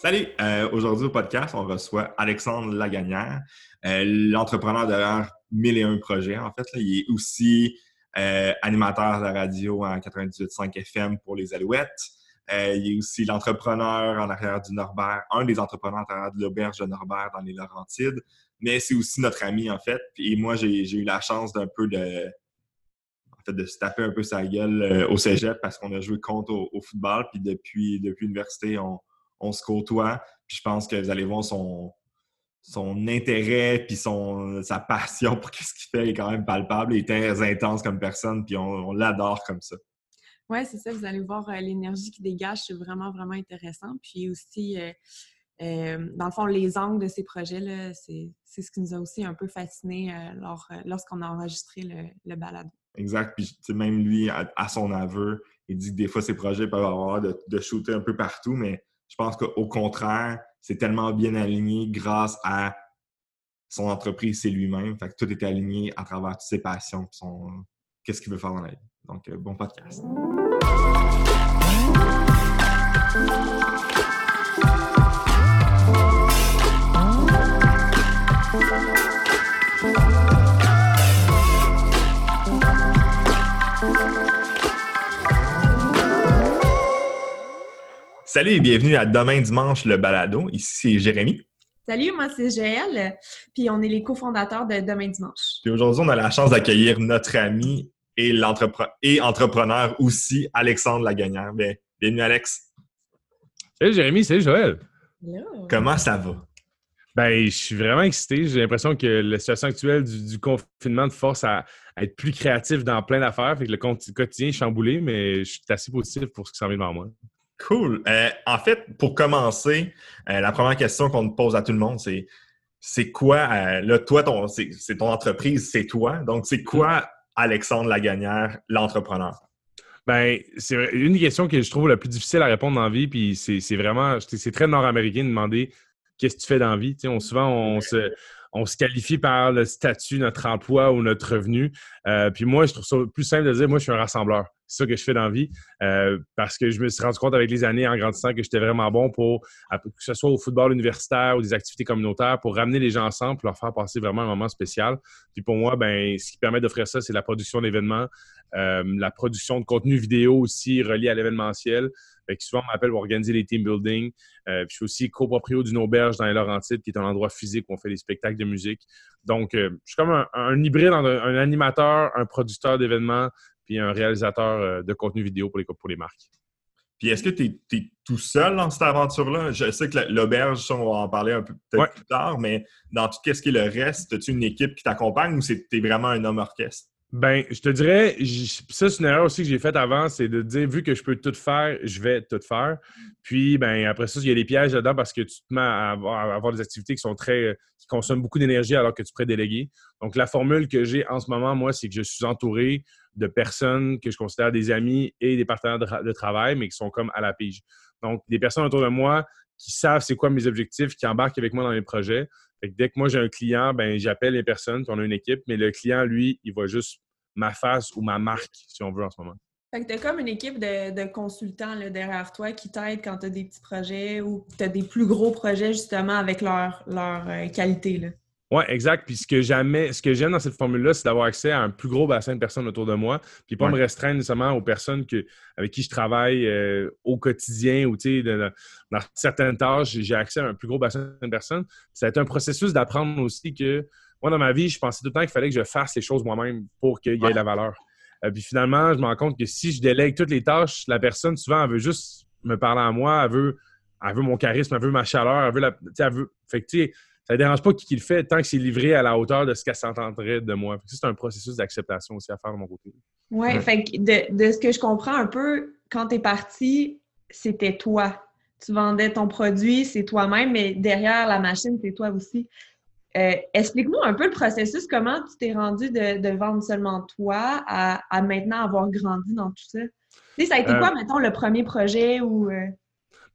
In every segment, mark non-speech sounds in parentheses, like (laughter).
Salut! Euh, aujourd'hui au podcast, on reçoit Alexandre Lagagnère, euh, l'entrepreneur derrière 1001 projets. En fait, il est aussi euh, animateur de la radio en 98.5 FM pour les Alouettes. il est aussi l'entrepreneur en arrière du Norbert, un des entrepreneurs en arrière de l'auberge de Norbert dans les Laurentides. Mais c'est aussi notre ami, en fait. Et moi, j'ai eu la chance d'un peu de, de se taper un peu sa gueule au cégep parce qu'on a joué contre au, football. Puis depuis, depuis l'université, on, on se côtoie. Puis je pense que vous allez voir son, son intérêt puis son, sa passion pour (laughs) ce qu'il fait est quand même palpable. Il est très intense comme personne, puis on, l'adore comme ça. Oui, c'est ça. Vous allez voir euh, l'énergie qui dégage, c'est vraiment, vraiment intéressant. Puis aussi, euh, euh, dans le fond, les angles de ces projets, c'est ce qui nous a aussi un peu fasciné lorsqu'on a enregistré le, le balado. Exact. Puis même lui, à, son aveu, il dit que des fois, ces projets peuvent avoir de, de shooter un peu partout, mais je pense qu'au contraire, c'est tellement bien aligné grâce à son entreprise, c'est lui-même. Fait que tout est aligné à travers toutes ses passions, son qu'est-ce qu'il veut faire dans la vie. Donc, euh, bon podcast. Salut et bienvenue à Demain Dimanche, le balado. Ici, c'est Jérémy. Salut, moi, c'est Joël. Puis on est les cofondateurs de Demain Dimanche. Puis aujourd'hui, on a la chance d'accueillir notre ami et, et entrepreneur aussi, Alexandre Lagagnère. Bien, bienvenue, Alex. Salut, Jérémy. Salut, Joël. Hello. Comment ça va? Ben, je suis vraiment excité. J'ai l'impression que la situation actuelle du, confinement te force à, être plus créatif dans plein d'affaires. Fait que le quotidien est chamboulé, mais je suis assez positif pour ce qui s'en vient devant moi. Cool. Euh, en fait, pour commencer, euh, la première question qu'on pose à tout le monde, c'est c'est quoi, euh, là, toi, ton, c'est, ton entreprise, c'est toi. Donc, c'est quoi Alexandre Lagagnère, l'entrepreneur? Ben, c'est une question que je trouve la plus difficile à répondre dans la vie, puis c'est, vraiment, c'est très nord-américain de demander qu'est-ce que tu fais dans la vie? on, souvent, on se, on se qualifie par le statut, notre emploi ou notre revenu. puis moi, je trouve ça plus simple de dire, moi, je suis un rassembleur c'est ça que je fais dans la vie. Euh, parce que je me suis rendu compte avec les années en grandissant que j'étais vraiment bon pour, que ce soit au football universitaire ou des activités communautaires, pour ramener les gens ensemble, pour leur faire passer vraiment un moment spécial. Puis pour moi, ben, ce qui permet d'offrir ça, c'est la production d'événements, euh, la production de contenu vidéo aussi relié à l'événementiel. Fait que souvent, on m'appelle pour organiser les team building. Euh, puis je suis aussi coproprio d'une auberge dans les Laurentides, qui est un endroit physique où on fait des spectacles de musique. Donc, je suis comme un, hybride, un, animateur, un producteur d'événements, puis un réalisateur euh, de contenu vidéo pour les, pour les marques. Puis est-ce que tu es, tout seul dans cette aventure-là? Je sais que l'auberge, on va en parler un peu peut-être plus tard, mais dans tout ce qui est le reste, as-tu une équipe qui t'accompagne ou tu es vraiment un homme orchestre? Ben, je te dirais, ça, c'est une erreur aussi que j'ai faite avant, c'est de dire, vu que je peux tout faire, je vais tout faire. Puis, ben, après ça, il y a des pièges là-dedans parce que tu te mets à avoir, des activités qui sont très, qui consomment beaucoup d'énergie alors que tu pourrais déléguer. Donc, la formule que j'ai en ce moment, moi, c'est que je suis entouré de personnes que je considère des amis et des partenaires de, travail, mais qui sont comme à la pige. Donc, des personnes autour de moi qui savent c'est quoi mes objectifs, qui embarquent avec moi dans mes projets. Dès que moi j'ai un client, ben j'appelle les personnes, puis on a une équipe, mais le client, lui, il voit juste ma face ou ma marque, si on veut, en ce moment. Fait que tu as comme une équipe de, consultants derrière toi qui t'aident quand tu as des petits projets ou tu as des plus gros projets justement avec leur, leur euh, qualité. Là. Oui, exact. Puis ce que jamais, ce que j'aime dans cette formule-là, c'est d'avoir accès à un plus gros bassin de personnes autour de moi, puis pas me restreindre nécessairement aux personnes que, avec qui je travaille euh, au quotidien ou dans, dans certaines tâches, j'ai accès à un plus gros bassin de personnes. Ça a été un processus d'apprendre aussi que moi, dans ma vie, je pensais tout le temps qu'il fallait que je fasse les choses moi-même pour qu'il y ait de la valeur. Euh, puis finalement, je me rends compte que si je délègue toutes les tâches, la personne, souvent, elle veut juste me parler à moi, elle veut, elle veut mon charisme, elle veut ma chaleur, elle veut la. Elle veut, fait que, ça ne dérange pas qui le fait tant que c'est livré à la hauteur de ce qu'elle s'entendrait de moi. C'est un processus d'acceptation aussi à faire de mon côté. Oui, fait de, de, ce que je comprends un peu, quand tu es parti, c'était toi. Tu vendais ton produit, c'est toi-même, mais derrière la machine, c'est toi aussi. Euh, explique-nous un peu le processus, comment tu t'es rendu de, vendre seulement toi à, maintenant avoir grandi dans tout ça? Tu sais, ça a été euh, quoi, mettons, le premier projet ou.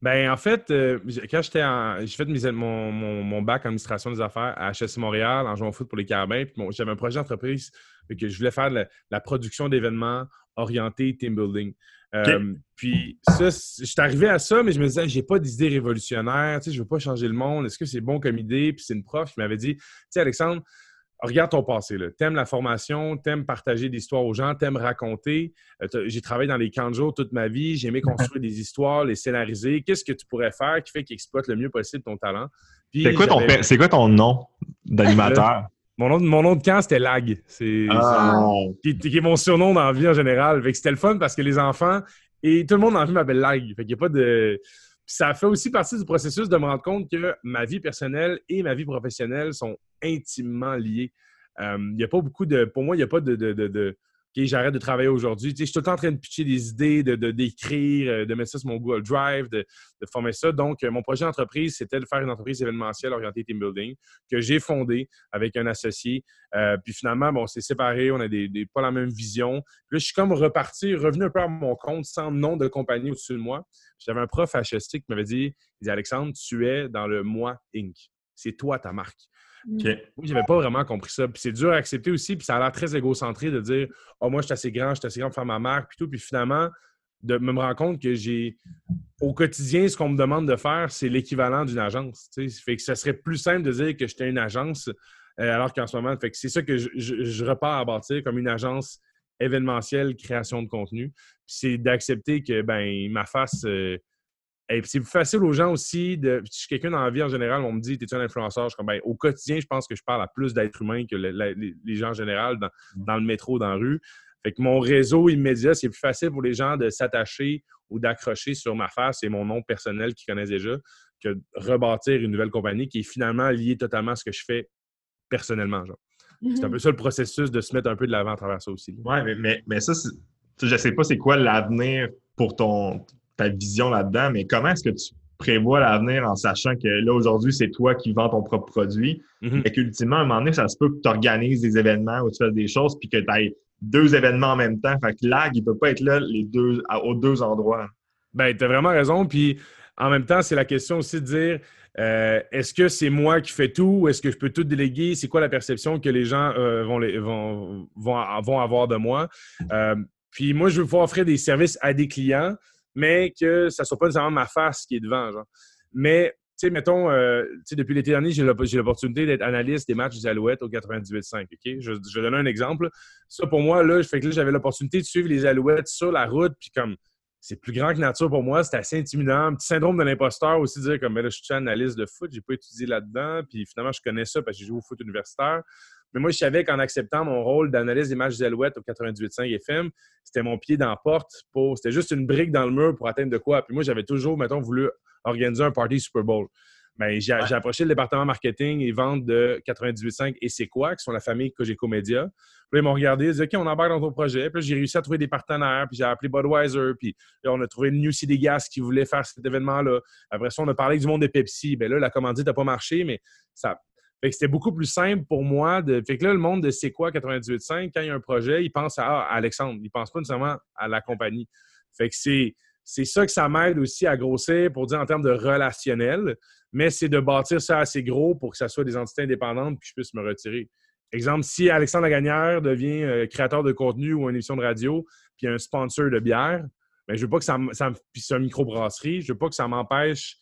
Euh? Ben, en fait, euh, quand j'étais en. J'ai fait mon, mon, bac en administration des affaires à HSC Montréal en jouant au foot pour les carabins. Puis j'avais un projet d'entreprise que je voulais faire de la, production d'événements orientés team building. Euh, puis ça, je suis arrivé à ça, mais je me disais, j'ai pas d'idée révolutionnaire, tu sais, je veux pas changer le monde. Est-ce que c'est bon comme idée? Puis c'est une prof qui m'avait dit, tu sais, Alexandre, regarde ton passé. T'aimes la formation, t'aimes partager des histoires aux gens, t'aimes raconter. Euh, j'ai travaillé dans les camps de jour toute ma vie. J'ai aimé (laughs) construire des histoires, les scénariser. Qu'est-ce que tu pourrais faire qui fait qu'il exploite le mieux possible ton talent? C'est quoi, quoi, ton nom d'animateur? (laughs) Mon nom, mon nom de camp, c'était Lag. C'est ah. qui, est mon surnom dans la vie en général. C'était le fun parce que les enfants et tout le monde en vie m'appelle Lag. Fait qu'il a pas de. Ça fait aussi partie du processus de me rendre compte que ma vie personnelle et ma vie professionnelle sont intimement liées. Euh, il y a pas beaucoup de. Pour moi, il n'y a pas de, OK, j'arrête de travailler aujourd'hui. je suis tout le temps en train de pitcher des idées, de, d'écrire, euh, de, mettre ça sur mon Google Drive, de, former ça. Donc, euh, mon projet d'entreprise, c'était de faire une entreprise événementielle orientée team building que j'ai fondée avec un associé. Euh, puis finalement, bon, on s'est séparés, on a des, pas la même vision. Puis là, je suis comme reparti, revenu un peu à mon compte sans nom de compagnie au-dessus de moi. J'avais un prof HST qui m'avait dit, il dit, Alexandre, tu es dans le moi Inc. C'est toi ta marque. Okay. J'avais pas vraiment compris ça. Puis c'est dur à accepter aussi, puis ça a l'air très égocentré de dire Oh, moi, je suis assez grand, je suis assez grand pour faire ma marque, puis tout. Puis finalement, de me rendre compte que j'ai au quotidien, ce qu'on me demande de faire, c'est l'équivalent d'une agence. Ça Fait que ça serait plus simple de dire que j'étais une agence, euh, alors qu'en ce moment, fait que c'est ça que je, repars à bâtir comme une agence événementielle, création de contenu. C'est d'accepter que ben ma face. Euh, et c'est plus facile aux gens aussi de. Si je suis quelqu'un dans la vie en général, on me dit T'es-tu un influenceur? Je suis comme ben, au quotidien, je pense que je parle à plus d'êtres humains que les, gens en général dans, mmh. dans, le métro, dans la rue. Fait que mon réseau immédiat, c'est plus facile pour les gens de s'attacher ou d'accrocher sur ma face et mon nom personnel qu'ils connaissent déjà que de rebâtir une nouvelle compagnie qui est finalement liée totalement à ce que je fais personnellement. C'est un mmh peu ça le processus de se mettre un peu de l'avant à travers ça aussi. Oui, mais, mais, mais ça, je sais pas c'est quoi l'avenir pour ton, ta vision là-dedans, mais comment est-ce que tu prévois l'avenir en sachant que là, aujourd'hui, c'est toi qui vends ton propre produit, mm mais qu'ultimement, à un moment donné, ça se peut que tu organises des événements ou tu fais des choses, puis que tu aies deux événements en même temps. Fait que lag, il peut pas être là les deux, aux deux endroits. Ben, tu as vraiment raison. Puis en même temps, c'est la question aussi de dire euh, est-ce que c'est moi qui fais tout ou est-ce que je peux tout déléguer? C'est quoi la perception que les gens euh, vont, les, vont, vont, avoir de moi? Euh, puis moi, je veux pouvoir offrir des services à des clients mais que ça soit pas nécessairement ma face qui est devant. Genre. Mais, tu sais, mettons, euh, depuis l'été dernier, j'ai l'opportunité d'être analyste des matchs des Alouettes au 98.5. OK? Je, vais donner un exemple. Ça, pour moi, là, fait que j'avais l'opportunité de suivre les Alouettes sur la route, puis comme c'est plus grand que nature pour moi, c'est assez intimidant. Petit syndrome de l'imposteur aussi, dire comme, ben là, je suis analyste de foot, j'ai pas étudié là-dedans, puis finalement, je connais ça parce que j'ai joué au foot universitaire. Mais moi, je savais qu'en acceptant mon rôle d'analyse des matchs d'Alouette au 98.5 FM, c'était mon pied dans la porte pour. C'était juste une brique dans le mur pour atteindre de quoi. Puis moi, j'avais toujours, mettons, voulu organiser un party Super Bowl. Mais j'ai approché le département marketing et vente de 98.5 et c'est quoi, qui sont la famille Cogeco Media. Puis ils m'ont regardé, ils ont dit OK, on embarque dans ton projet. Puis j'ai réussi à trouver des partenaires, puis j'ai appelé Budweiser, puis on a trouvé New City Gas qui voulait faire cet événement-là. Après ça, on a parlé du monde de Pepsi. Bien là, la commandite n'a pas marché, mais ça, fait que c'était beaucoup plus simple pour moi. De... Fait que là, le monde de C'est quoi 98.5, quand il y a un projet, il pense à, Alexandre. Il pense pas nécessairement à la compagnie. Fait que c'est, c'est ça que ça m'aide aussi à grossir pour dire en termes de relationnel, mais c'est de bâtir ça assez gros pour que ça soit des entités indépendantes puis je puisse me retirer. Exemple, si Alexandre Lagagnère devient euh, créateur de contenu ou une émission de radio puis un sponsor de bière, mais ben, je veux pas que ça, ça puis c'est une microbrasserie, je veux pas que ça m'empêche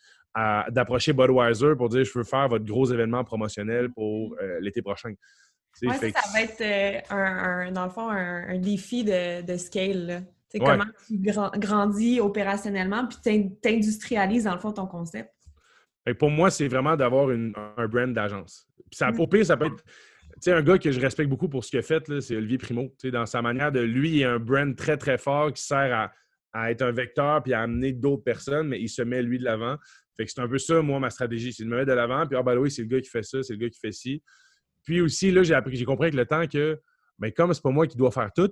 d'approcher Budweiser pour dire je veux faire votre gros événement promotionnel pour euh, l'été prochain. Ça, ça, va être euh, un, dans le fond un, défi de, de scale. C'est Comment tu grandis opérationnellement puis t'industrialises dans le fond ton concept. pour moi, c'est vraiment d'avoir un brand d'agence. ça, Au pire, ça peut être. Tu un gars que je respecte beaucoup pour ce qu'il a fait, c'est Olivier Primo. dans sa manière de. Lui, il a un brand très, très fort qui sert à, à être un vecteur puis à amener d'autres personnes, mais il se met lui de l'avant. Fait que c'est un peu ça, moi, ma stratégie. C'est de me mettre de l'avant, puis ah ben oui, c'est le gars qui fait ça, c'est le gars qui fait ci. Puis aussi, là, j'ai appris, j'ai compris avec le temps que, ben, comme c'est pas moi qui dois faire tout,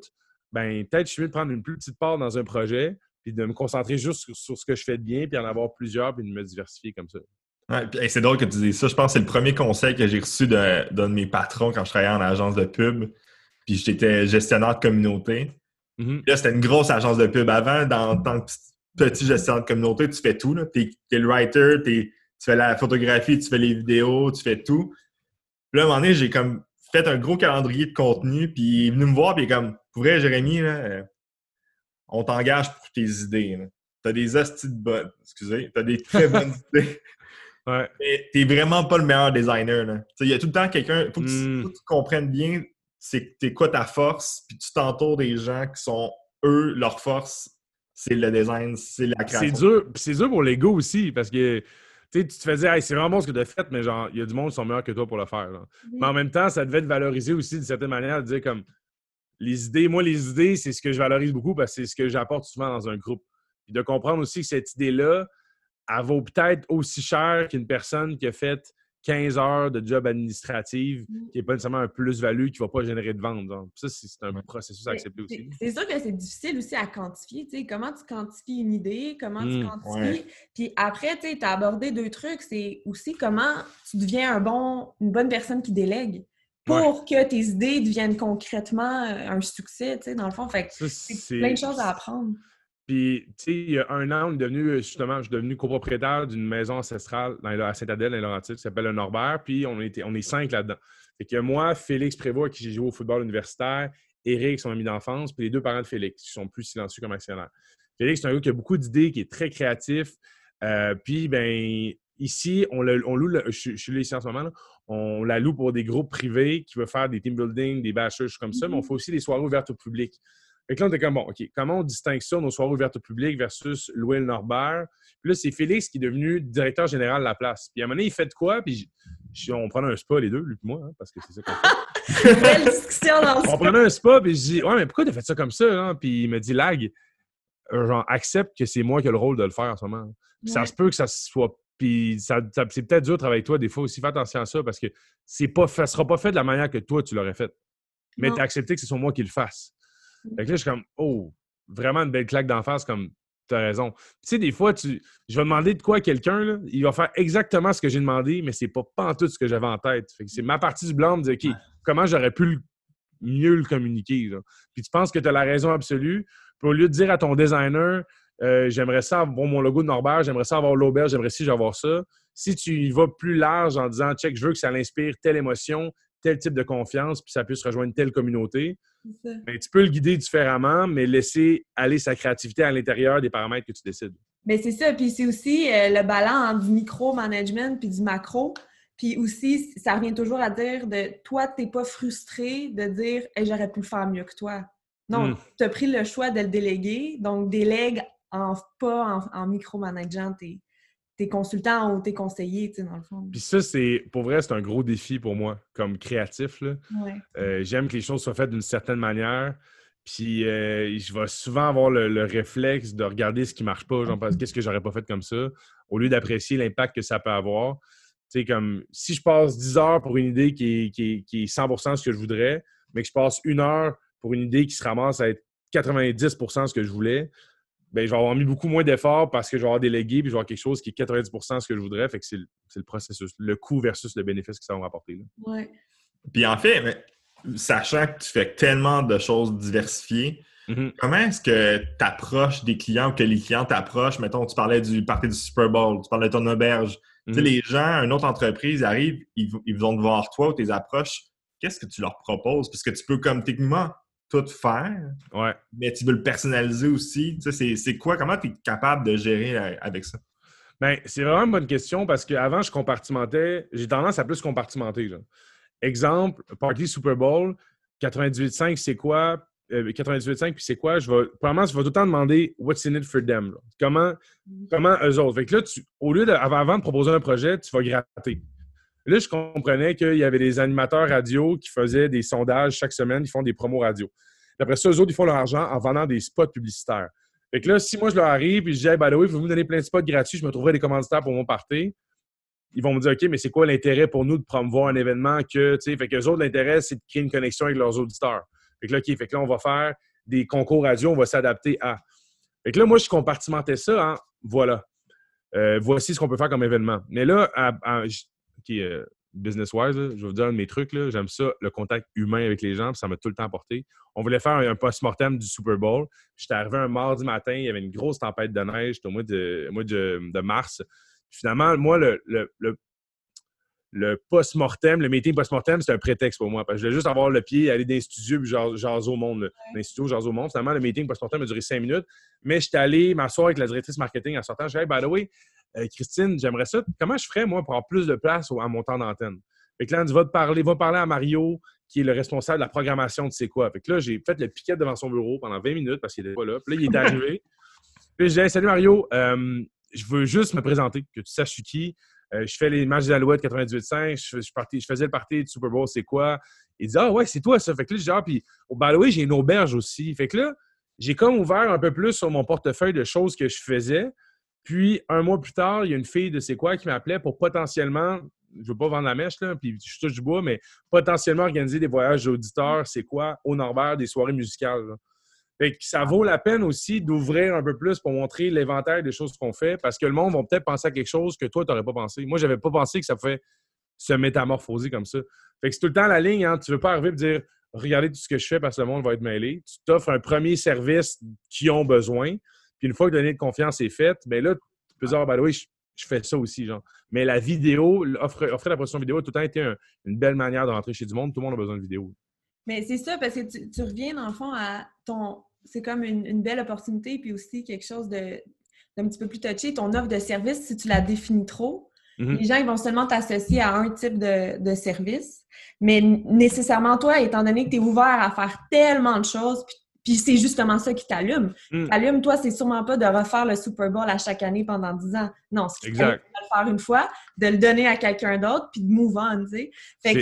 ben, peut-être je suis mieux de prendre une plus petite part dans un projet, puis de me concentrer juste sur, ce que je fais de bien, puis en avoir plusieurs, puis de me diversifier comme ça. Ouais, c'est drôle que tu dises ça. Je pense que c'est le premier conseil que j'ai reçu d'un de, mes patrons quand je travaillais en agence de pub. Puis j'étais gestionnaire de communauté. Mm-hmm. Là, c'était une grosse agence de pub. Avant, dans, tant que petit gestionnaire de communauté, tu fais tout. Tu es, le writer, tu fais la photographie, tu fais les vidéos, tu fais tout. Puis là, à un moment donné, j'ai comme fait un gros calendrier de contenu, puis il est venu me voir, puis il est comme, pour vrai, Jérémy, là, euh, on t'engage pour tes idées. Tu as des hosties de bonnes. Excusez, tu as des très (laughs) bonnes idées. Ouais. Mais t'es vraiment pas le meilleur designer. Il y a tout le temps quelqu'un. Il faut, que tu- Mm. faut que tu comprennes bien c'est t'es quoi ta force, puis tu t'entoures des gens qui sont eux, leur force, c'est le design, c'est la C'est création. dur, puis c'est dur pour l'ego aussi, parce que tu sais, tu te fais dire, Hey, c'est vraiment bon ce que tu as fait, mais genre, il y a du monde qui sont meilleurs que toi pour le faire. là. Mais en même temps, ça devait te valoriser aussi d'une certaine manière, de dire comme les idées, moi, les idées, c'est ce que je valorise beaucoup parce que c'est ce que j'apporte souvent dans un groupe. Puis de comprendre aussi que cette idée-là, elle vaut peut-être aussi cher qu'une personne qui a fait 15 heures de job administratif, Mm. qui n'est pas nécessairement un plus-value, qui ne va pas générer de vente. Donc, ça, c'est un processus à accepter aussi. C'est sûr que c'est difficile aussi à quantifier. tu sais, Comment tu quantifies une idée, comment tu Mm, quantifies? ouais. Puis après, tu as abordé deux trucs. C'est aussi comment tu deviens un bon, une bonne personne qui délègue pour que tes idées deviennent concrètement euh, un succès, tu sais, dans le fond. Fait c'est plein de choses à apprendre. Puis, tu sais, il y a un an, on est devenu, justement, je suis devenu copropriétaire d'une maison ancestrale dans, à Saint-Adèle, dans Laurentides, qui s'appelle le Norbert. Puis, on, était, on est cinq là-dedans. Fait que moi, Félix Prévost, qui j'ai joué au football universitaire, Eric, son ami d'enfance, puis les deux parents de Félix, qui sont plus silencieux comme actionnaires. Félix, c'est un gars qui a beaucoup d'idées, qui est très créatif. Euh, puis, ben ici, on, le- on loue, le- je, je suis là ici en ce moment, là, on la loue pour des groupes privés qui veulent faire des team building, des bâches comme ça, mais on fait aussi des soirées ouvertes au public. Fait que là, on était comme, bon, OK, comment on distingue ça, nos soirées ouvertes au public versus le Norbert? Puis là, c'est Félix qui est devenu directeur général de la place. Puis à un moment donné, il fait de quoi? Puis je- on prenait un spa, les deux, lui et moi, hein, parce que c'est ça qu'on fait. (laughs) Belle discussion dans On prenait un spa, puis je dis, ouais, mais pourquoi tu as fait ça comme ça? hein? Puis il me dit, lag, euh, genre, accepte que c'est moi qui ai le rôle de le faire en ce moment. Puis ça se peut que ça soit. Puis ça, ça- c'est peut-être dur de travailler avec toi des fois aussi. Fais attention à ça parce que c'est pas, ça sera pas fait de la manière que toi tu l'aurais fait. Mais Non. tu as accepté que ce soit moi qui le fasse. Fait que là, je suis comme, oh, vraiment une belle claque d'en face, comme, tu as raison. Tu sais, des fois, tu, je vais demander de quoi à quelqu'un, là, il va faire exactement ce que j'ai demandé, mais c'est pas, pas en tout ce que j'avais en tête. Fait que c'est ma partie du blanc de dire, OK, comment j'aurais pu le- mieux le communiquer. là. Puis tu penses que tu as la raison absolue. Puis au lieu de dire à ton designer, euh, j'aimerais ça avoir mon logo de Norbert, j'aimerais ça avoir l'auberge, j'aimerais si avoir ça. Si tu y vas plus large en disant, check, je veux que ça l'inspire telle émotion, tel type de confiance, puis ça puisse rejoindre telle communauté, ben, tu peux le guider différemment, mais laisser aller sa créativité à l'intérieur des paramètres que tu décides. Mais c'est ça. Puis c'est aussi euh, le ballon entre du micro-management puis du macro. Puis aussi, ça revient toujours à dire de toi, t'es pas frustré de dire Hey, j'aurais pu le faire mieux que toi. Non, Mm. tu as pris le choix de le déléguer. Donc, délègue en, pas en, en micro-manageant tes, tes consultants ou tes conseillers, tu sais, dans le fond. Puis ça, c'est pour vrai, c'est un gros défi pour moi, comme créatif. Là. Ouais. Euh, J'aime que les choses soient faites d'une certaine manière. Puis euh, je vais souvent avoir le, le réflexe de regarder ce qui marche pas. Genre, parce- qu'est-ce que j'aurais pas fait comme ça, au lieu d'apprécier l'impact que ça peut avoir. Tu sais, comme si je passe 10 heures pour une idée qui est, qui est- qui est 100 ce que je voudrais, mais que je passe une heure pour une idée qui se ramasse à être 90% ce que je voulais, ben, je vais avoir mis beaucoup moins d'efforts parce que je vais avoir délégué puis je vais avoir quelque chose qui est 90% ce que je voudrais. Fait que c'est le, c'est le processus, le coût versus le bénéfice que ça va me rapporter. là. Ouais. Puis en fait, mais, sachant que tu fais tellement de choses diversifiées, Mhm. comment est-ce que tu approches des clients ou que les clients t'approchent? Mettons, tu parlais du party du Super Bowl, tu parlais de ton auberge. Tu sais, Mhm. les gens, une autre entreprise, ils arrivent, ils, ils vont te voir toi ou tes approches. Qu'est-ce que tu leur proposes? Parce que tu peux, comme techniquement, tout faire, Ouais. mais tu veux le personnaliser aussi. Tu sais, c'est- c'est quoi? Comment tu es capable de gérer euh, avec ça? Ben, c'est vraiment une bonne question parce qu'avant, je compartimentais. J'ai tendance à plus compartimenter. là. Exemple, Party Super Bowl, 98.5, c'est quoi? Euh, 98.5, puis c'est quoi? Je vais, premièrement, je vais tout le temps demander what's in it for them. là? Comment, comment eux autres? Fait que là, tu, au lieu de, avant, avant de proposer un projet, tu vas gratter. Là, je comprenais qu'il y avait des animateurs radio qui faisaient des sondages chaque semaine, ils font des promos radio. Puis après ça, eux autres, ils font leur argent en vendant des spots publicitaires. Fait que là, si moi je leur arrive et je dis, hey, by the way, vous me donner plein de spots gratuits, je me trouverai des commanditaires pour mon party. Ils vont me dire, OK, mais c'est quoi l'intérêt pour nous de promouvoir un événement que, tu sais, fait que eux autres, l'intérêt, c'est de créer une connexion avec leurs auditeurs. Fait que là, OK, fait que là, on va faire des concours radio, on va s'adapter à. Fait que là, moi, je compartimentais ça en, voilà, Euh, voici ce qu'on peut faire comme événement. Mais là, à- j- OK, euh, business-wise, je vais vous dire un de mes trucs, j'aime ça, le contact humain avec les gens, puis ça m'a tout le temps apporté. On voulait faire un, un post-mortem du Super Bowl. J'étais arrivé un mardi matin, il y avait une grosse tempête de neige, c'était au mois de, au mois de, de mars. Finalement, moi, le, le- le- le post-mortem, le meeting post-mortem, c'est un prétexte pour moi. Parce que je voulais juste avoir le pied, aller dans les studios, puis jaser au monde. Dans les studios, jaser au monde. Finalement, le meeting post-mortem a duré cinq minutes. Mais j'étais allé m'asseoir avec la directrice marketing en sortant. J'ai dit, hey, by the way, euh, Christine, j'aimerais ça. Comment je ferais, moi, pour avoir plus de place à mon temps d'antenne? Fait que là, on va te parler, va parler à Mario, qui est le responsable de la programmation de c'est quoi. Fait que là, j'ai fait le piquet devant son bureau pendant 20 minutes parce qu'il était pas là. Puis là, il est arrivé. (laughs) puis j'ai dit, salut Mario, euh, je veux juste me présenter, que tu saches qui. Euh, je fais les matchs des Alouettes 98.5, je, je, je faisais le parti du Super Bowl, c'est quoi? Il dit Ah ouais, c'est toi ça. Fait que là, genre, puis au oui, j'ai une auberge aussi. Fait que là, j'ai comme ouvert un peu plus sur mon portefeuille de choses que je faisais. Puis un mois plus tard, il y a une fille de C'est quoi qui m'appelait pour potentiellement, je ne veux pas vendre la mèche, là, puis je touche du bois, mais potentiellement organiser des voyages d'auditeurs, c'est quoi, au Norbert, des soirées musicales. Fait que ça vaut la peine aussi d'ouvrir un peu plus pour montrer l'éventaire des choses qu'on fait parce que le monde va peut-être penser à quelque chose que toi, tu n'aurais pas pensé. Moi, je n'avais pas pensé que ça fait se métamorphoser comme ça. Fait que c'est tout le temps la ligne. Hein. Tu ne veux pas arriver et dire regardez tout ce que je fais parce que le monde va être mêlé. Tu t'offres un premier service qu'ils ont besoin. Puis une fois que donner de confiance est faite, bien là, tu peux dire, ah, ben oui, je, fais ça aussi, genre. Mais la vidéo, offrir, offrir la production vidéo a tout le temps été une belle manière de rentrer chez du monde. Tout le monde a besoin de vidéo. Mais c'est ça, parce que tu, reviens, dans le fond, à ton. C'est comme une, belle opportunité, puis aussi quelque chose de d'un petit peu plus touché. Ton offre de service, si tu la définis trop, mm-hmm. les gens ils vont seulement t'associer à un type de, de, service. Mais nécessairement, toi, étant donné que tu es ouvert à faire tellement de choses, puis puis c'est justement ça qui t'allume. Mm. T'allume, toi, c'est sûrement pas de refaire le Super Bowl à chaque année pendant 10 ans. Non, c'est de le faire une fois, de le donner à quelqu'un d'autre, puis de move on, tu sais.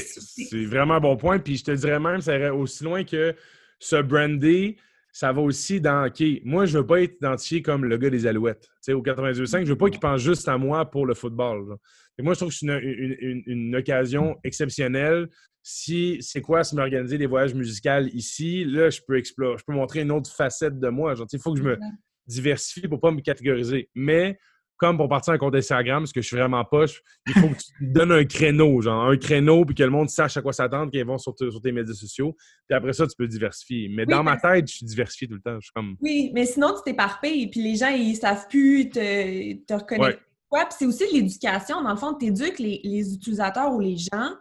C'est vraiment un bon point. Puis je te dirais même, ça irait aussi loin que ce brandy, ça va aussi dans OK, moi, je veux pas être identifié comme le gars des Alouettes. Tu sais, au 92.5, je veux pas qu'il pense juste à moi pour le football. Et moi, je trouve que c'est une, une, occasion exceptionnelle si c'est quoi si m'organiser des voyages musicaux ici, là, je peux explorer, je peux montrer une autre facette de moi. il faut que je me diversifie pour pas me catégoriser. Mais comme pour partir un compte Instagram, ce que je suis vraiment poche, il faut que tu donnes un créneau, genre un créneau, puis que le monde sache à quoi s'attendre quand ils vont sur, tes médias sociaux. Puis après ça, tu peux diversifier. Mais dans ma tête, je suis diversifié tout le temps. comme... Oui, mais sinon, tu t'éparpilles, puis les gens, ils savent plus te, te reconnaître. Ouais. puis c'est aussi l'éducation. Dans le fond, tu éduques les, les utilisateurs ou les gens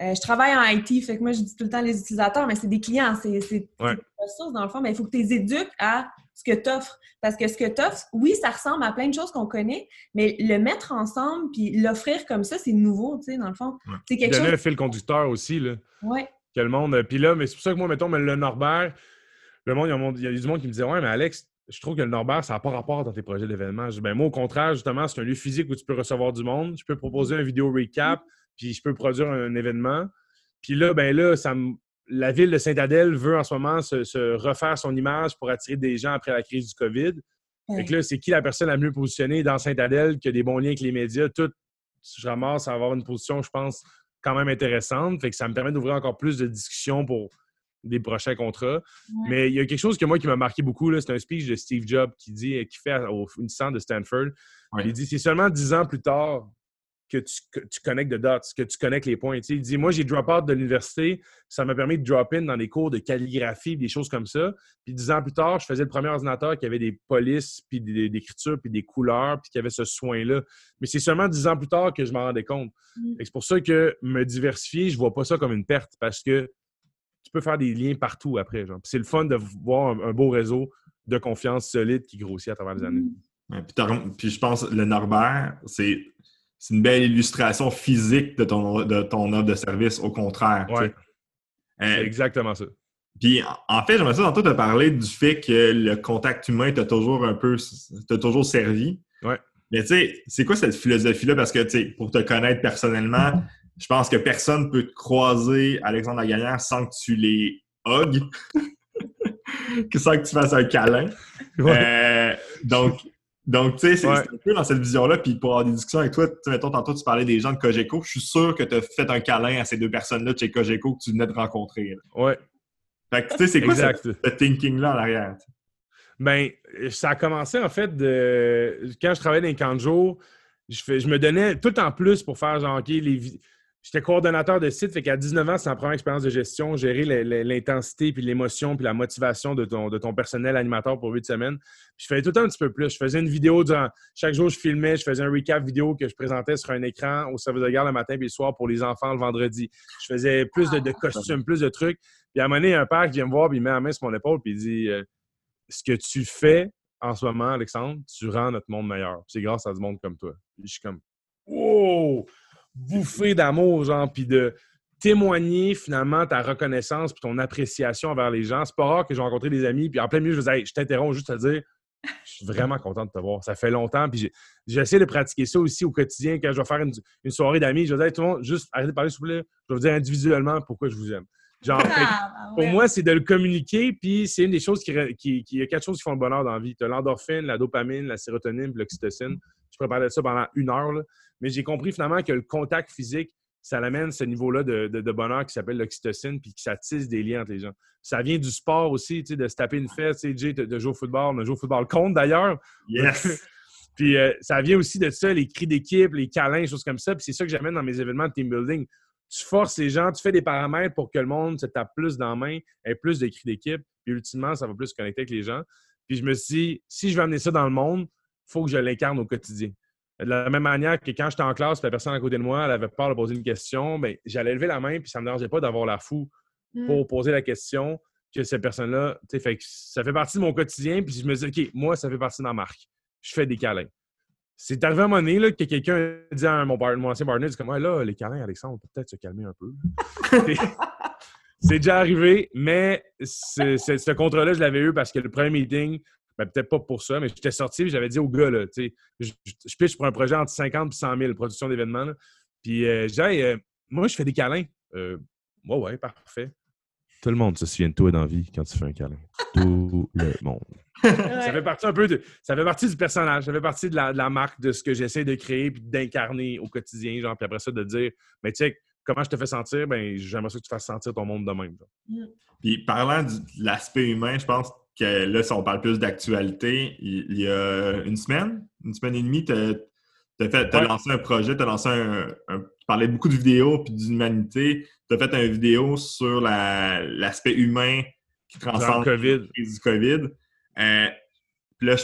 euh, je travaille en IT, fait que moi, je dis tout le temps les utilisateurs, mais c'est des clients, c'est des ressources dans le fond, mais il faut que tu les éduques à ce que tu offres. Parce que ce que tu offres, oui, ça ressemble à plein de choses qu'on connaît, mais le mettre ensemble puis l'offrir comme ça, c'est nouveau, tu sais, dans le fond. C'est quelque Donner chose... un fil conducteur aussi, là. Oui. Que le monde... Puis là, mais c'est pour ça que moi, mettons, mais le Norbert, le monde, il y a du monde qui me disait « Ouais, mais Alex, je trouve que le Norbert, ça n'a pas rapport dans tes projets d'événements. » Ben moi, au contraire, justement, c'est un lieu physique où tu peux recevoir du monde. Je peux proposer une vidéo recap puis je peux produire un, événement. Puis là, ben là, ça la ville de Saint-Adèle veut en ce moment se, refaire son image pour attirer des gens après la crise du COVID. Fait que là, c'est qui la personne la mieux positionnée dans Saint-Adèle qui a des bons liens avec les médias? Tout, je ramasse à avoir une position, je pense, quand même intéressante. Fait que ça me permet d'ouvrir encore plus de discussions pour des prochains contrats. Mais il y a quelque chose que moi qui m'a marqué beaucoup, c'est un speech de Steve Jobs qui dit, qui fait au Unissan de Stanford. Il dit c'est seulement dix ans plus tard que tu, tu connectes de dots, que tu connectes les points. il dit Moi, j'ai drop out de l'université, ça m'a permis de drop in dans des cours de calligraphie, des choses comme ça. Puis dix ans plus tard, je faisais le premier ordinateur qui avait des polices, puis des, d'écriture, puis des couleurs, puis qui avait ce soin-là. Mais c'est seulement dix ans plus tard que je m'en rendais compte. Mm. C'est pour ça que me diversifier, je vois pas ça comme une perte parce que tu peux faire des liens partout après. C'est le fun de voir un, beau réseau de confiance solide qui grossit à travers les années. Mm. puis, puis, je pense le Norbert, c'est c'est une belle illustration physique de ton, de ton offre de service, au contraire. Ouais. Euh, exactement ça. Puis, en fait, j'aimerais ça tantôt te parler du fait que le contact humain t'a toujours un peu, t'a toujours servi. Ouais. Mais tu sais, c'est quoi cette philosophie-là? Parce que, tu sais, pour te connaître personnellement, je pense que personne ne peut te croiser, Alexandre Lagagnère, sans que tu les hugs, (laughs) sans que tu fasses un câlin. Euh, donc, donc, tu sais, c'est un peu dans cette vision-là. Puis pour avoir des discussions avec toi, mettons, tantôt, tu parlais des gens de Cogeco. Je suis sûr que tu as fait un câlin à ces deux personnes-là de chez Cogeco que tu venais de rencontrer. Oui. Fait que, tu sais, c'est quoi ce, thinking-là en arrière? Ben, ça a commencé, en fait, de... quand je travaillais dans les camps de jour, je, fais... je me donnais tout en plus pour faire, genre, OK, les J'étais coordonnateur de site, fait qu'à 19 ans, c'est ma première expérience de gestion, gérer l'intensité, puis l'émotion, puis la motivation de ton, de ton personnel animateur pour huit semaines. Puis je faisais tout le temps un petit peu plus. Je faisais une vidéo durant. Chaque jour, je filmais, je faisais un recap vidéo que je présentais sur un écran au service de garde le matin puis le soir pour les enfants le vendredi. Je faisais plus de, costumes, plus de trucs. Puis à un moment donné, un père qui vient me voir, puis il met la main sur mon épaule, puis il dit euh, Ce que tu fais en ce moment, Alexandre, tu rends notre monde meilleur. C'est grâce à du monde comme toi. Puis je suis comme Wow! Bouffé d'amour, genre, puis de témoigner finalement ta reconnaissance puis ton appréciation envers les gens. C'est pas rare que j'ai rencontré des amis, puis en plein milieu, je disais, je t'interromps juste à dire, je suis vraiment content de te voir. Ça fait longtemps, puis j'essaie de pratiquer ça aussi au quotidien. Quand je vais faire une, soirée d'amis, je vais dire, tout le monde, juste arrêtez de parler, s'il vous plaît. Je vais vous dire individuellement pourquoi je vous aime. Genre, ah, ben pour moi, c'est de le communiquer, puis c'est une des choses qui, qui, Il y a quatre choses qui font le bonheur dans la vie. Tu as l'endorphine, la dopamine, la sérotonine, l'oxytocine. Je de ça pendant une heure, là. Mais j'ai compris finalement que le contact physique, ça amène ce niveau-là de, bonheur qui s'appelle l'oxytocine, puis que ça tisse des liens entre les gens. Ça vient du sport aussi, tu sais, de se taper une fête, tu sais, de, jouer au football. A joué au football contre d'ailleurs. Yes! (laughs) puis euh, ça vient aussi de ça, les cris d'équipe, les câlins, choses comme ça. Puis c'est ça que j'amène dans mes événements de team building. Tu forces les gens, tu fais des paramètres pour que le monde se tape plus dans la main, ait plus de cris d'équipe. Puis ultimement, ça va plus se connecter avec les gens. Puis je me suis dit, si je veux amener ça dans le monde, faut que je l'incarne au quotidien. De la même manière que quand j'étais en classe, la personne à côté de moi, elle avait peur de poser une question, bien, j'allais lever la main, puis ça ne me dérangeait pas d'avoir la fou mm. pour poser la question que cette personne-là. Fait ça fait partie de mon quotidien, puis je me dis, OK, moi, ça fait partie de ma marque. Je fais des câlins. C'est arrivé à un moment donné là, que quelqu'un dit à mon, mon ancien partner, comme, là, les câlins, Alexandre, peut-être se calmer un peu. (laughs) c'est déjà arrivé, mais ce contrat-là, je l'avais eu parce que le premier meeting, ben, peut-être pas pour ça, mais j'étais sorti et j'avais dit au gars, là, je, je pitch pour un projet entre 50 et 100 000, production d'événements. Puis euh, je disais, euh, moi, je fais des câlins. Euh, ouais, ouais, parfait. Tout le monde se souvient de toi dans la vie quand tu fais un câlin. Tout le monde. ça fait partie un peu de. Ça fait partie du personnage, ça fait partie de la, marque, de ce que j'essaie de créer et d'incarner au quotidien, genre, puis après ça, de dire, mais tu sais, comment je te fais sentir, ben j'aimerais ça que tu fasses sentir ton monde de même. Mm. Puis parlant de l'aspect humain, je pense que là, si on parle plus d'actualité, il, y a une semaine, une semaine et demie, tu as, lancé un projet, tu as lancé un, Tu parlais beaucoup de vidéos puis d'humanité. Tu as fait une vidéo sur l'aspect humain qui transcende la crise du COVID. Euh, puis là,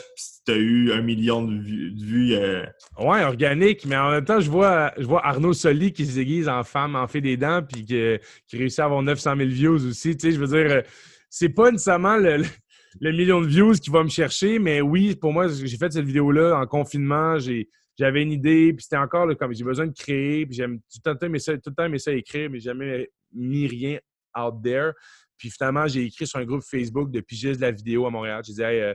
tu as eu un million de vues. Euh... Ouais, organique, mais en même temps, je vois, je vois Arnaud Soli qui se déguise en femme, en fait des dents, puis qui, réussit à avoir 900 000 views aussi. Tu sais, je veux dire, euh, c'est pas nécessairement le, le million de views qui va me chercher. Mais oui, pour moi, j'ai fait cette vidéo-là en confinement. J'avais une idée, puis c'était encore comme j'ai besoin de créer, puis j'aime tout le temps aimer ça, tout le temps aimer ça écrire, mais jamais mis rien out there. Puis finalement, j'ai écrit sur un groupe Facebook de pigistes de la vidéo à Montréal. J'ai dit euh,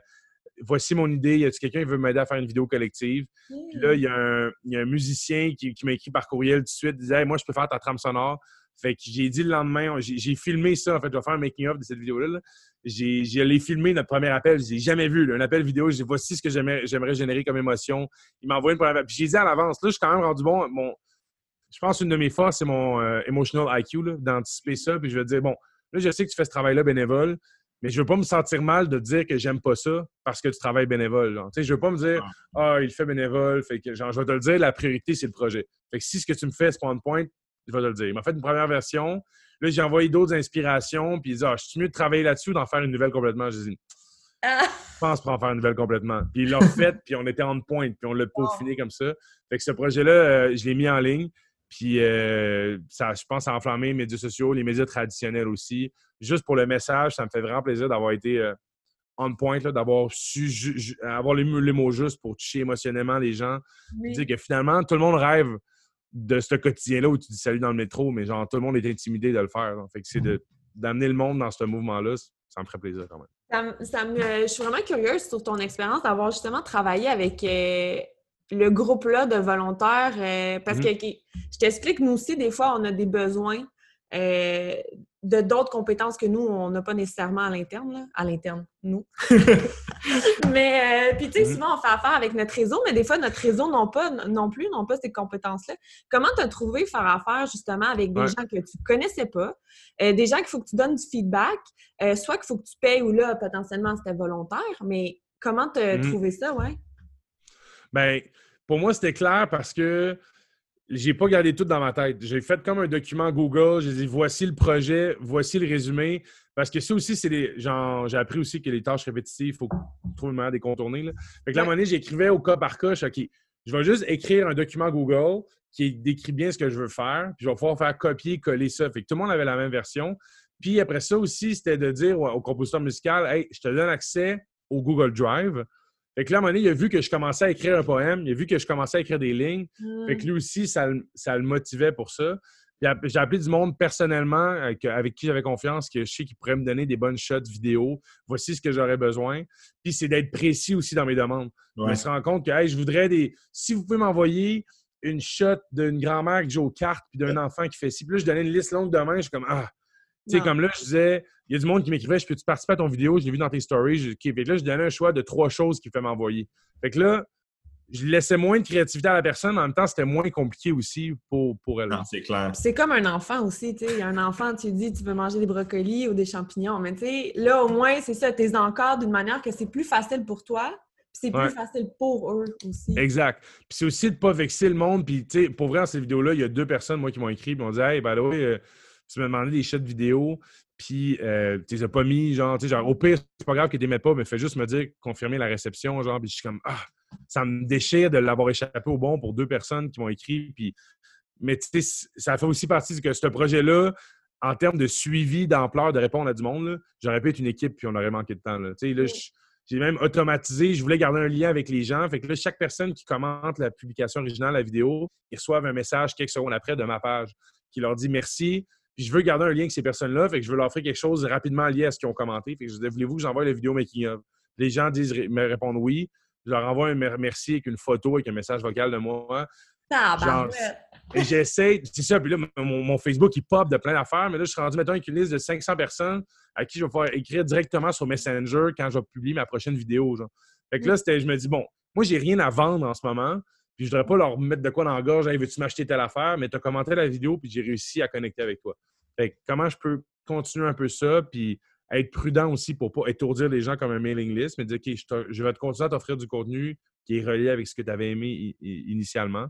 voici mon idée, y a quelqu'un qui veut m'aider à faire une vidéo collective? Puis là, il y, a un, musicien qui, m'a écrit par courriel tout de suite, il disait moi, je peux faire ta trame sonore. Fait que j'ai dit le lendemain, j'ai filmé ça, en fait, je vais faire un making-of de cette vidéo-là. J'ai allé filmer notre premier appel, je l'ai jamais vu, un appel vidéo, j'ai voici ce que j'aimerais générer comme émotion. Il m'a envoyé une première Puis j'ai dit à l'avance, là, je suis quand même rendu bon. je pense une de mes forces, c'est mon euh, emotional IQ, d'anticiper ça. Puis je vais dire, bon, là, je sais que tu fais ce travail-là bénévole, mais je veux pas me sentir mal de dire que j'aime pas ça parce que tu travailles bénévole. Genre. Je veux pas me dire Ah, il fait bénévole, fait que genre, je vais te le dire, la priorité, c'est le projet. Fait que si ce que tu me fais, c'est point point, je vais te le dire. Il m'a fait une première version. Là, j'ai envoyé d'autres inspirations. Puis il dit Ah, je suis mieux de travailler là-dessus ou d'en faire une nouvelle complètement? J'ai dit ah. Je pense pour en faire une nouvelle complètement. Puis il l'a (laughs) fait, puis on était en point, puis on l'a peaufiné comme ça. Fait que ce projet-là, euh, je l'ai mis en ligne. Puis euh, ça, je pense, a enflammé les médias sociaux, les médias traditionnels aussi. Juste pour le message, ça me fait vraiment plaisir d'avoir été euh, on point, d'avoir su avoir les, mots justes pour toucher émotionnellement les gens. Dire que finalement, tout le monde rêve de ce quotidien-là où tu dis salut dans le métro, mais genre tout le monde est intimidé de le faire. Fait que c'est d'amener le monde dans ce mouvement-là, ça me ferait plaisir quand même. Ça, me, je suis vraiment curieuse sur ton expérience d'avoir justement travaillé avec euh, le groupe-là de volontaires. Euh, parce mm-hmm. que je t'explique, nous aussi, des fois, on a des besoins euh, de d'autres compétences que nous, on n'a pas nécessairement à l'interne, à l'interne, nous. (laughs) mais, euh, puis tu sais, mm-hmm. souvent, on fait affaire avec notre réseau, mais des fois, notre réseau non, pas, non plus, n'ont pas ces compétences-là. Comment tu as trouvé faire affaire, justement, avec des gens que tu connaissais pas, euh, des gens qu'il faut que tu donnes du feedback, soit qu'il faut que tu payes ou là, potentiellement, c'était volontaire, mais comment tu as mm-hmm. trouvé ça, ouais? Bien, pour moi, c'était clair parce que j'ai pas gardé tout dans ma tête. J'ai fait comme un document Google. J'ai dit voici le projet, voici le résumé. Parce que ça aussi, c'est des. J'ai appris aussi que les tâches répétitives, il faut trouver une manière de les contourner. Là. Fait que là, à un moment donné, j'écrivais au cas par cas. Je OK, je vais juste écrire un document Google qui décrit bien ce que je veux faire. Puis je vais pouvoir faire copier, coller ça. Fait que tout le monde avait la même version. Puis après ça aussi, c'était de dire au compositeur musical Hey, je te donne accès au Google Drive. Fait que là, à un moment donné, il a vu que je commençais à écrire un poème, il a vu que je commençais à écrire des lignes. Fait que lui aussi, ça, le motivait pour ça. J'ai appelé du monde personnellement avec, qui j'avais confiance, que je sais qu'il pourrait me donner des bonnes shots vidéo. Voici ce que j'aurais besoin. Puis c'est d'être précis aussi dans mes demandes. Je me suis rendu compte que je voudrais des. Si vous pouvez m'envoyer une shot d'une grand-mère qui joue aux cartes puis d'un enfant qui fait ci. Puis là, je donnais une liste longue de main. Je suis comme Ah, tu sais, comme là, je disais, il y a du monde qui m'écrivait, je peux-tu participer à ton vidéo? Je l'ai vu dans tes stories. Je, Fait que là, je donnais un choix de trois choses qu'il fait m'envoyer. Fait que là, je laissais moins de créativité à la personne, mais en même temps, c'était moins compliqué aussi pour, pour elle. c'est clair. C'est comme un enfant aussi, tu sais. Il y a un enfant, tu dis, tu veux manger des brocolis ou des champignons, mais tu sais, là, au moins, c'est ça, tu es encore d'une manière que c'est plus facile pour toi, c'est plus facile pour eux aussi. Exact. Puis c'est aussi de ne pas vexer le monde. Puis, tu sais, pour vrai, dans cette vidéo-là, il y a deux personnes, moi, qui m'ont écrit, et m'ont dit, hey, by the way, tu m'as demandé des shots vidéo, puis euh, tu les as pas mis, genre, tu sais, genre, au pire, c'est pas grave que tu mets pas, mais fais juste me dire, confirmer la réception, genre, puis je suis comme, ah, ça me déchire de l'avoir échappé au bon pour deux personnes qui m'ont écrit, puis, mais tu sais, ça fait aussi partie de que ce projet-là, en termes de suivi, d'ampleur, de répondre à du monde, j'aurais pu être une équipe, puis on aurait manqué de temps, Tu sais, là, j'ai même automatisé, je voulais garder un lien avec les gens. Fait que là, chaque personne qui commente la publication originale, la vidéo, ils reçoivent un message quelques secondes après de ma page qui leur dit merci, puis je veux garder un lien avec ces personnes-là, fait que je veux leur offrir quelque chose rapidement lié à ce qu'ils ont commenté. Fait que je dis, voulez-vous que j'envoie la vidéo making of? Les gens disent, me répondent oui. Je leur envoie un merci avec une photo, avec un message vocal de moi. Genre, et j'essaie, c'est ça, puis là, mon, Facebook, il pop de plein d'affaires, mais là, je suis rendu, mettons, avec une liste de 500 personnes à qui je vais pouvoir écrire directement sur Messenger quand je vais publier ma prochaine vidéo. Genre. Fait que là, je me dis, bon, moi, j'ai rien à vendre en ce moment, puis je voudrais pas leur mettre de quoi dans la gorge, hey, veux-tu m'acheter telle affaire, mais tu as commenté la vidéo, puis j'ai réussi à connecter avec toi. Fait que comment je peux continuer un peu ça, puis être prudent aussi pour pas étourdir les gens comme un mailing list, mais dire, OK, je, vais te continuer à t'offrir du contenu qui est relié avec ce que tu avais aimé initialement.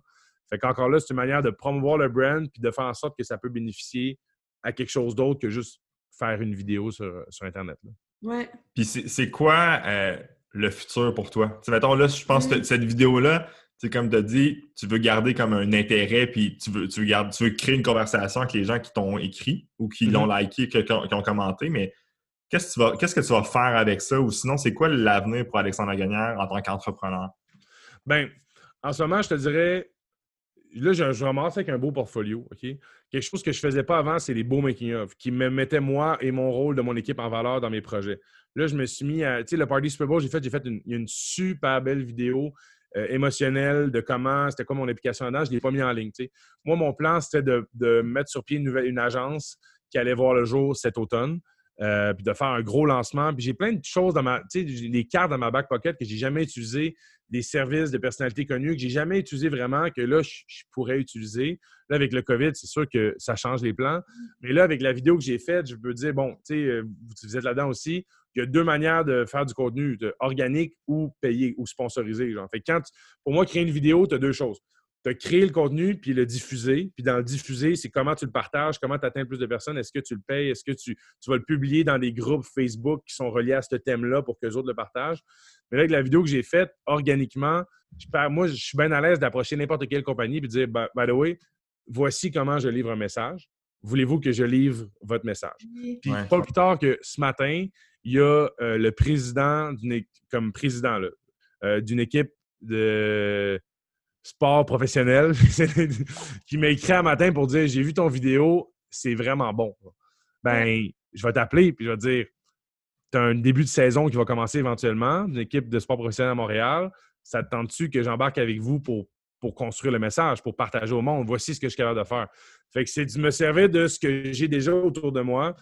Fait qu'encore là, c'est une manière de promouvoir le brand puis de faire en sorte que ça peut bénéficier à quelque chose d'autre que juste faire une vidéo sur, Internet. Ouais. Puis c'est quoi euh, le futur pour toi? mettons, là, je pense que cette vidéo-là, c'est comme tu as dit, tu veux garder comme un intérêt, puis tu veux, tu veux, tu veux créer une conversation avec les gens qui t'ont écrit ou qui l'ont mm-hmm. liké, qui, ont commenté, mais qu'est-ce que, tu vas, qu'est-ce que tu vas faire avec ça? Ou sinon, c'est quoi l'avenir pour Alexandre Gagnère en tant qu'entrepreneur? Bien, en ce moment, je te dirais, là, je, je ramasse avec un beau portfolio, OK? Quelque chose que je ne faisais pas avant, c'est les beaux making-of qui me mettaient moi et mon rôle de mon équipe en valeur dans mes projets. Là, je me suis mis à, tu sais, le Party Super Bowl, j'ai fait, j'ai fait une, une super belle vidéo euh, émotionnel de comment, c'était quoi mon application dedans, je ne l'ai pas mis en ligne. Moi, mon plan, c'était de, mettre sur pied une, agence qui allait voir le jour cet automne. Euh, puis de faire un gros lancement. Puis j'ai plein de choses dans ma, tu sais, des cartes dans ma back pocket que j'ai jamais utilisées, des services de personnalités connues que j'ai jamais utilisés vraiment, que là, je, pourrais utiliser. Là, avec le COVID, c'est sûr que ça change les plans. Mais là, avec la vidéo que j'ai faite, je peux dire, bon, tu sais, euh, vous êtes là-dedans aussi, il y a deux manières de faire du contenu, organique ou payé ou sponsorisé. Genre. Fait quand, pour moi, créer une vidéo, tu as deux choses. Tu as créé le contenu puis le diffuser. Puis dans le diffuser, c'est comment tu le partages, comment tu atteins plus de personnes. Est-ce que tu le payes? Est-ce que tu, vas le publier dans des groupes Facebook qui sont reliés à ce thème-là pour que les autres le partagent? Mais là, avec la vidéo que j'ai faite, organiquement, moi, je suis bien à l'aise d'approcher n'importe quelle compagnie et de dire, by the way, voici comment je livre un message. Voulez-vous que je livre votre message? Puis pas plus tard que ce matin, il y a euh, le président comme président euh, d'une équipe de sport professionnel (laughs) qui m'a écrit un matin pour dire J'ai vu ton vidéo, c'est vraiment bon. Ben, je vais t'appeler puis je vais te dire Tu as un début de saison qui va commencer éventuellement, d'une équipe de sport professionnel à Montréal. Ça te tente-tu que j'embarque avec vous pour, pour construire le message, pour partager au monde? Voici ce que je suis capable de faire. Fait que c'est de me servir de ce que j'ai déjà autour de moi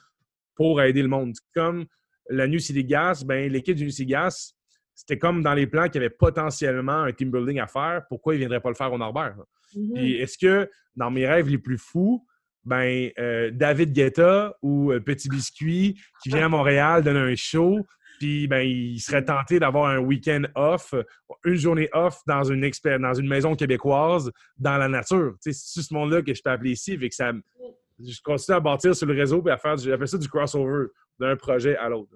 pour aider le monde. Comme la New City Gas, ben, l'équipe du New City Gas, c'était comme dans les plans qu'il y avait potentiellement un team building à faire. Pourquoi ils ne viendraient pas le faire au Norbert? Mm-hmm. est-ce que dans mes rêves les plus fous, ben, euh, David Guetta ou euh, Petit Biscuit qui vient à Montréal donner un show puis ben, il serait tenté d'avoir un week-end off, une journée off dans une, dans une maison québécoise, dans la nature. C'est ce monde-là que je peux appeler ici, fait que ça, je continue à bâtir sur le réseau et à faire, du- j'appelle ça du crossover d'un projet à l'autre.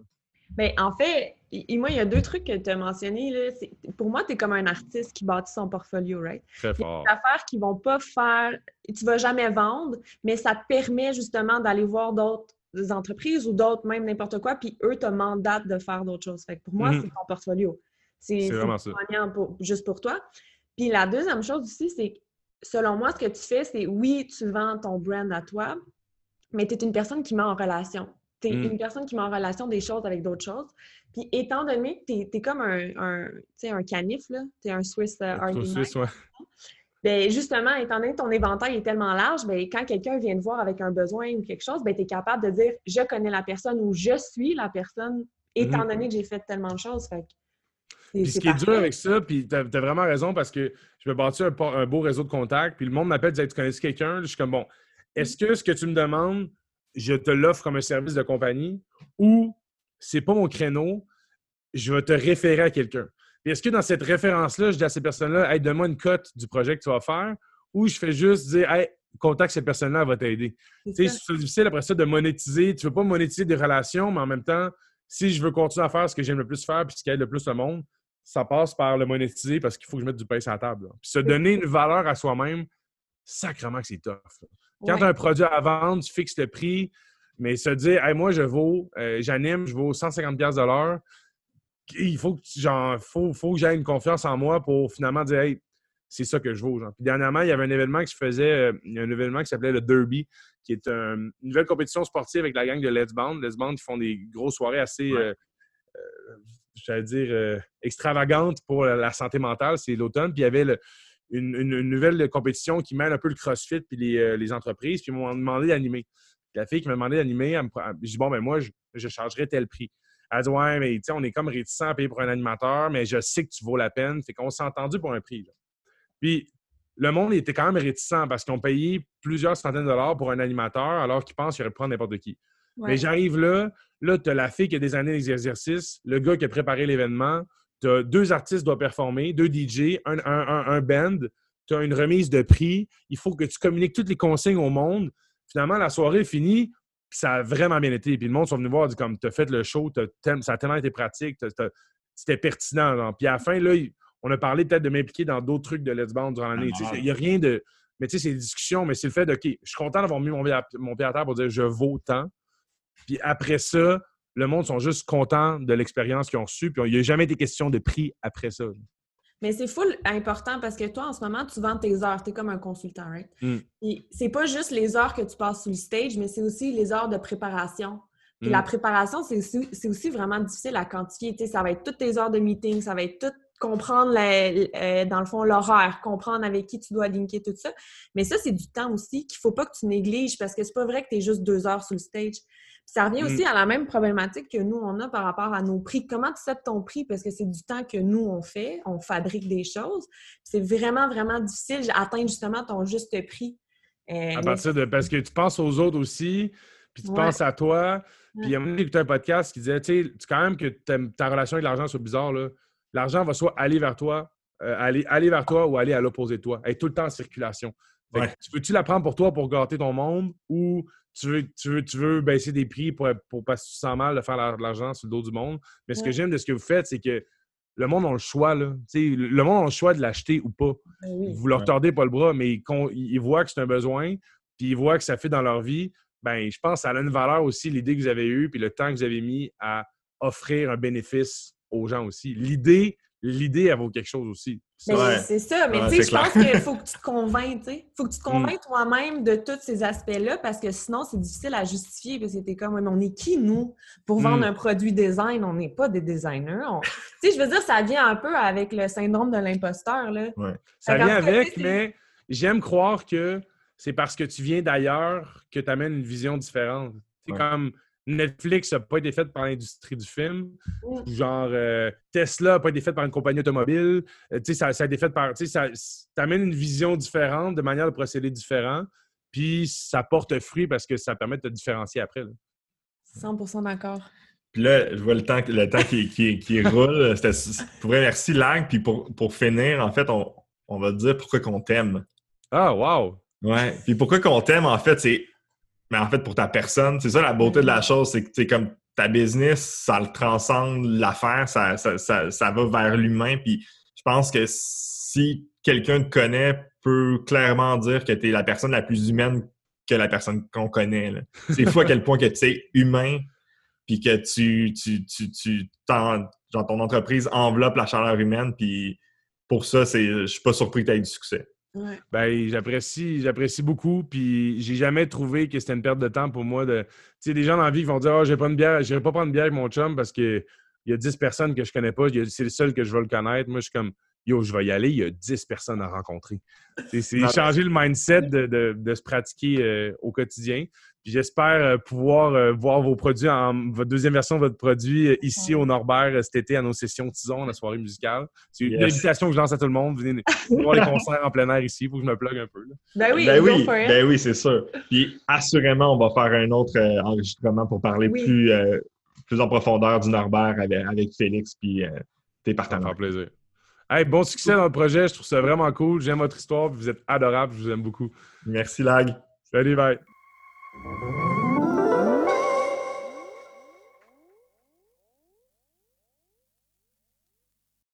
Ben, en fait, et, moi, il y a deux trucs que tu as mentionnés. Là. Pour moi, tu es comme un artiste qui bâtit son portfolio, right? Très Il y a fort. des affaires qui vont pas faire, tu vas jamais vendre, mais ça te permet justement d'aller voir d'autres entreprises ou d'autres, même n'importe quoi, puis eux te mandatent de faire d'autres choses. Fait que pour moi, Mhm. c'est ton portfolio. C'est vraiment ça. gagnant pour- juste pour toi. Puis la deuxième chose aussi, c'est que selon moi, ce que tu fais, c'est oui, tu vends ton brand à toi, mais tu es une personne qui met en relation. Tu es Mm. une personne qui met en relation des choses avec d'autres choses. Puis étant donné que tu es, comme un, un, un canif, tu es un Swiss euh, Army ouais. (laughs) ben, justement, étant donné que ton éventail est tellement large, ben, quand quelqu'un vient te voir avec un besoin ou quelque chose, ben, tu es capable de dire je connais la personne ou je suis la personne, étant Mhm. donné que j'ai fait tellement de choses. Fait Puis ce qui est dur avec ça, puis tu as, vraiment raison parce que je me bâtis un, beau réseau de contacts, puis le monde m'appelle, dit Tu connais quelqu'un Je suis comme bon, est-ce que ce que tu me demandes, je te l'offre comme un service de compagnie ou c'est pas mon créneau, je vais te référer à quelqu'un. Est-ce que dans cette référence-là, je dis à ces personnes-là, hey, donne-moi une cote du projet que tu vas faire, ou je fais juste dire, hey, contacte cette personne-là, elle va t'aider. C'est difficile après ça de monétiser. Tu veux pas monétiser des relations, mais en même temps, si je veux continuer à faire ce que j'aime le plus faire puis ce qui aide le plus le monde, ça passe par le monétiser parce qu'il faut que je mette du pain sur la table. là. Puis se donner une valeur à soi-même, sacrément que c'est tough. là. Quand Ouais. tu as un produit à vendre, tu fixes le prix, mais se dire, hey, moi, je vaux, euh, j'anime, je vaux 150$ piastres de l'heure, il faut que, genre, faut, faut que j'aie une confiance en moi pour finalement dire, hey, c'est ça que je vaux. genre. Puis dernièrement, il y avait un événement qui se faisait, euh, un événement qui s'appelait le Derby, qui est un- une nouvelle compétition sportive avec la gang de Let's Band. Let's Band, ils font des grosses soirées assez, euh, euh, j'allais dire, euh, extravagantes pour la, la santé mentale. C'est l'automne. Puis il y avait le- une, une- une nouvelle compétition qui mêle un peu le CrossFit puis les, euh, les entreprises. Puis ils m'ont demandé d'animer. La fille qui m'a demandé d'animer, elle me dis, bon, ben moi, je, je chargerais tel prix. Elle dit, ouais, mais tu sais, on est comme réticent à payer pour un animateur, mais je sais que tu vaux la peine. Fait qu'on s'est entendu pour un prix. là. Puis le monde était quand même réticent parce qu'ils ont payé plusieurs centaines de dollars pour un animateur alors qu'ils pensent qu'il aurait pu prendre n'importe qui. Ouais. Mais j'arrive là, là, tu as la fille qui a des années d'exercice, le gars qui a préparé l'événement, tu as deux artistes doivent performer, deux DJ, un, un, un- band, tu as une remise de prix, il faut que tu communiques toutes les consignes au monde. Finalement, la soirée est finie, ça a vraiment bien été. Puis le monde sont venus voir, dit comme, tu as fait le show, ça a tellement été pratique, c'était pertinent. Puis à la fin, là, on a parlé peut-être de m'impliquer dans d'autres trucs de Let's Bound durant l'année. Il n'y a rien de. Mais tu sais, c'est des discussions, mais c'est le fait de, OK, je suis content d'avoir mis mon pied, à, mon pied à terre pour dire je vaux tant. Puis après ça, le monde sont juste contents de l'expérience qu'ils ont reçue. Puis il n'y a jamais été question de prix après ça. Mais c'est full important parce que toi, en ce moment, tu vends tes heures. Tu es comme un consultant, right? Mm. C'est pas juste les heures que tu passes sur le stage, mais c'est aussi les heures de préparation. Puis Mm. la préparation, c'est aussi, aussi vraiment difficile à quantifier. Ça va être toutes tes heures de meeting, ça va être tout comprendre, euh, dans le fond, l'horaire, comprendre avec qui tu dois linker, tout ça. Mais ça, c'est du temps aussi qu'il faut pas que tu négliges parce que c'est pas vrai que tu es juste deux heures sur le stage. Puis ça revient Mm. aussi à la même problématique que nous, on a par rapport à nos prix. Comment tu sais ton prix? Parce que c'est du temps que nous, on fait, on fabrique des choses. C'est vraiment, vraiment difficile d'atteindre justement ton juste prix. Euh, À partir de. Parce que tu penses aux autres aussi, puis tu Ouais. penses à toi. Puis Ouais. il y a un moment donné, j'écoutais un podcast qui disait, tu sais, tu- quand même que ta relation avec l'argent soit bizarre, là. L'argent va soit aller vers toi, euh, aller, aller vers toi ou aller à l'opposé de toi. Être tout le temps en circulation. Fait que. Tu veux-tu la prendre pour toi pour gâter ton monde ou tu veux, tu veux, tu veux baisser des prix pour, pour parce que tu te sens mal de faire la- de l'argent sur le dos du monde? Mais ce que j'aime de ce que vous faites, c'est que le monde a le choix, là. Tu sais, le monde a le choix de l'acheter ou pas. Ben oui. Vous leur Ouais. tordez pas le bras, mais ils voient que c'est un besoin, puis ils voient que ça fait dans leur vie. Ben, je pense que ça a une valeur aussi, l'idée que vous avez eue, puis le temps que vous avez mis à offrir un bénéfice aux gens aussi. L'idée, l'idée, elle vaut quelque chose aussi. Mais Ouais. c'est ça, mais Ouais, tu sais, je pense qu'il faut que tu te convainques, tu sais. faut que tu te convainques toi-même de tous ces aspects-là parce que sinon, c'est difficile à justifier parce que t'es comme, on est qui, nous, pour vendre Mm. un produit design? On n'est pas des designers. On- (laughs) Tu sais, je veux dire, ça vient un peu avec le syndrome de l'imposteur, là. Ça vient avec, mais j'aime croire que c'est parce que tu viens d'ailleurs que tu amènes une vision différente. C'est Ouais. comme Netflix n'a pas été fait par l'industrie du film. Mm. Genre euh, Tesla n'a pas été fait par une compagnie automobile. Euh, tu sais, ça, ça a été fait par. Tu sais, ça t'amène une vision différente, de manière de procéder différent. Puis ça porte fruit parce que ça permet de te différencier après. là. 100% d'accord. Puis là, je vois le temps, le temps qui, qui, qui roule. Pour vrai, merci, Lag. Puis pour, pour finir, en fait, on, on va te dire pourquoi qu'on t'aime. Ah, wow! Ouais. Puis pourquoi qu'on t'aime, en fait, c'est. Mais en fait, pour ta personne, c'est ça la beauté de la chose, c'est que c'est comme ta business, ça le transcende l'affaire, ça, ça, ça, ça, va vers l'humain. Puis je pense que si quelqu'un te connaît, peut clairement dire que tu es la personne la plus humaine que la personne qu'on connaît. C'est fou à quel point que tu es humain, puis que tu, tu, tu, tu genre ton entreprise enveloppe la chaleur humaine, puis pour ça, c'est, je suis pas surpris que tu aies du succès. Ben, j'apprécie, j'apprécie beaucoup, puis j'ai jamais trouvé que c'était une perte de temps pour moi de. Tu sais, des gens dans la vie qui vont dire oh, j'ai pas une bière, j'irai pas prendre une bière avec mon chum parce qu'il y a 10 personnes que je connais pas, c'est le seul que je veux le connaître. Moi, je suis comme Yo, je vais y aller, il y a 10 personnes à rencontrer. C'est changer le mindset de, de, se pratiquer euh, au quotidien. J'espère euh, pouvoir euh, voir vos produits, en, votre deuxième version de votre produit ici au Norbert cet été à nos sessions Tison, la soirée musicale. C'est une invitation que je lance à tout le monde. Venez (laughs) voir les concerts en plein air ici. Il faut que je me plug un peu. Ben oui, ben oui, ben oui c'est sûr. Puis assurément, on va faire un autre enregistrement pour parler plus, plus en profondeur du Norbert avec, Félix puis tes partenaires. Ça plaisir. Hey, bon succès dans le projet. Je trouve ça vraiment cool. J'aime votre histoire. Vous êtes adorable. Je vous aime beaucoup. Merci, Lag. Salut, bye. Música